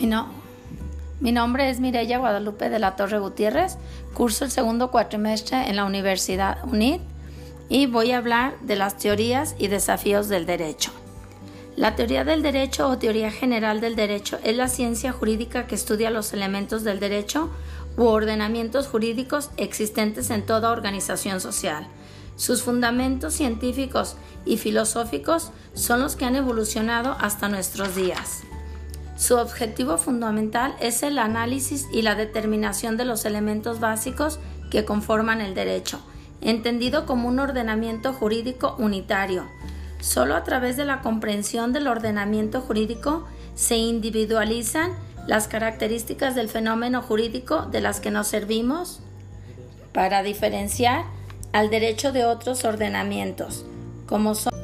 Mi, no- mi nombre es Mireya Guadalupe de la Torre Gutiérrez, curso el segundo cuatrimestre en la Universidad UNID y voy a hablar de las teorías y desafíos del derecho. La teoría del derecho o teoría general del derecho es la ciencia jurídica que estudia los elementos del derecho u ordenamientos jurídicos existentes en toda organización social. Sus fundamentos científicos y filosóficos son los que han evolucionado hasta nuestros días. Su objetivo fundamental es el análisis y la determinación de los elementos básicos que conforman el derecho, entendido como un ordenamiento jurídico unitario. Solo a través de la comprensión del ordenamiento jurídico se individualizan las características del fenómeno jurídico de las que nos servimos para diferenciar al derecho de otros ordenamientos, como son